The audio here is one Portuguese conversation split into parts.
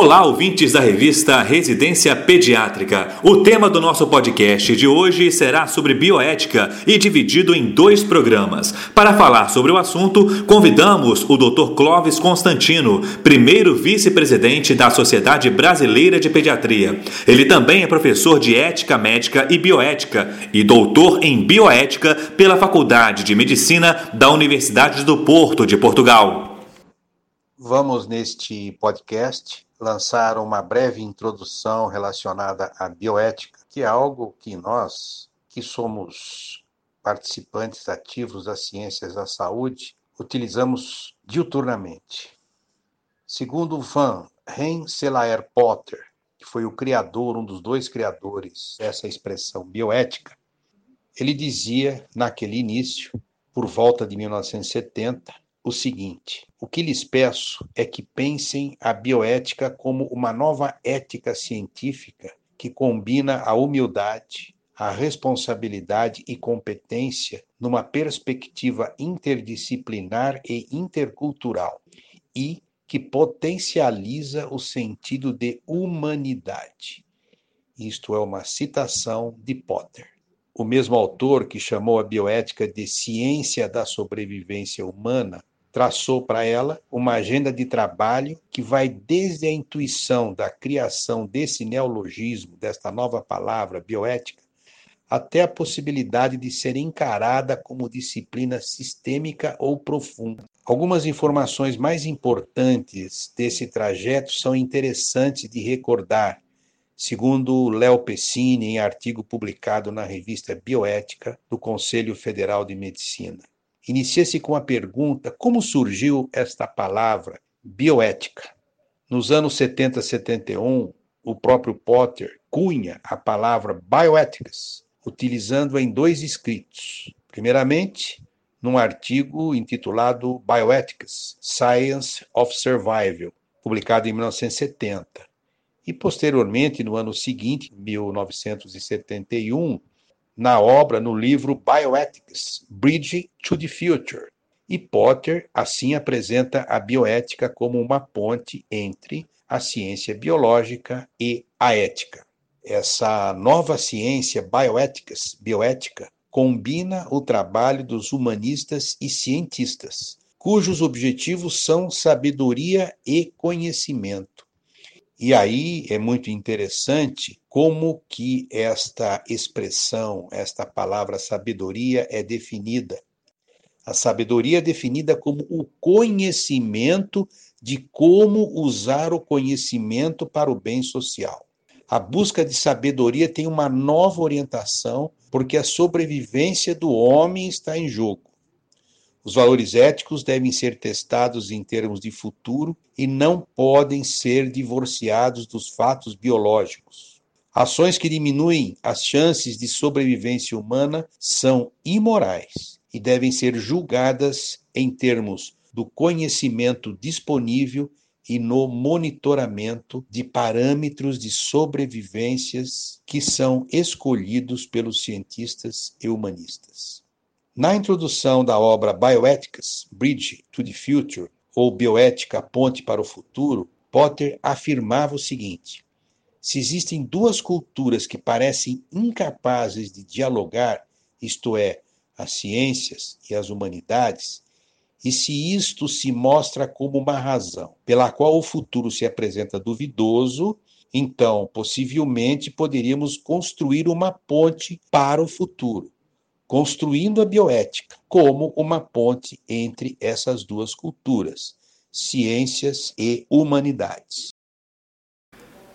Olá, ouvintes da revista Residência Pediátrica. O tema do nosso podcast de hoje será sobre bioética e dividido em dois programas. Para falar sobre o assunto, convidamos o Dr. Clóvis Constantino, primeiro vice-presidente da Sociedade Brasileira de Pediatria. Ele também é professor de ética médica e bioética e doutor em bioética pela Faculdade de Medicina da Universidade do Porto de Portugal. Vamos neste podcast lançar uma breve introdução relacionada à bioética, que é algo que nós, que somos participantes ativos das ciências da saúde, utilizamos diuturnamente. Segundo Van Rensselaer Potter, que foi o criador, um dos dois criadores dessa expressão bioética, ele dizia naquele início, por volta de 1970, o seguinte: o que lhes peço é que pensem a bioética como uma nova ética científica que combina a humildade, a responsabilidade e competência numa perspectiva interdisciplinar e intercultural e que potencializa o sentido de humanidade. Isto é uma citação de Potter. O mesmo autor que chamou a bioética de ciência da sobrevivência humana traçou para ela uma agenda de trabalho que vai desde a intuição da criação desse neologismo, desta nova palavra bioética, até a possibilidade de ser encarada como disciplina sistêmica ou profunda. Algumas informações mais importantes desse trajeto são interessantes de recordar, segundo Léo Pessini, em artigo publicado na revista Bioética do Conselho Federal de Medicina. Inicia-se com a pergunta: como surgiu esta palavra bioética? Nos anos 70 71, o próprio Potter cunha a palavra bioethics, utilizando-a em dois escritos. Primeiramente, num artigo intitulado Bioethics: Science of Survival, publicado em 1970. E posteriormente, no ano seguinte, 1971, na obra, no livro Bioethics, Bridge to the Future. E Potter, assim, apresenta a bioética como uma ponte entre a ciência biológica e a ética. Essa nova ciência bioéticas, bioética, combina o trabalho dos humanistas e cientistas, cujos objetivos são sabedoria e conhecimento e aí é muito interessante como que esta expressão, esta palavra sabedoria é definida. A sabedoria é definida como o conhecimento de como usar o conhecimento para o bem social. A busca de sabedoria tem uma nova orientação, porque a sobrevivência do homem está em jogo. Os valores éticos devem ser testados em termos de futuro e não podem ser divorciados dos fatos biológicos. Ações que diminuem as chances de sobrevivência humana são imorais e devem ser julgadas em termos do conhecimento disponível e no monitoramento de parâmetros de sobrevivências que são escolhidos pelos cientistas e humanistas. Na introdução da obra Bioethics, Bridge to the Future, ou Bioética, Ponte para o Futuro, Potter afirmava o seguinte: se existem duas culturas que parecem incapazes de dialogar, isto é, as ciências e as humanidades, e se isto se mostra como uma razão pela qual o futuro se apresenta duvidoso, então possivelmente poderíamos construir uma ponte para o futuro construindo a bioética como uma ponte entre essas duas culturas, ciências e humanidades.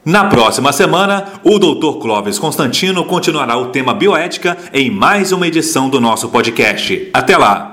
Na próxima semana, o Dr. Clóvis Constantino continuará o tema bioética em mais uma edição do nosso podcast. Até lá!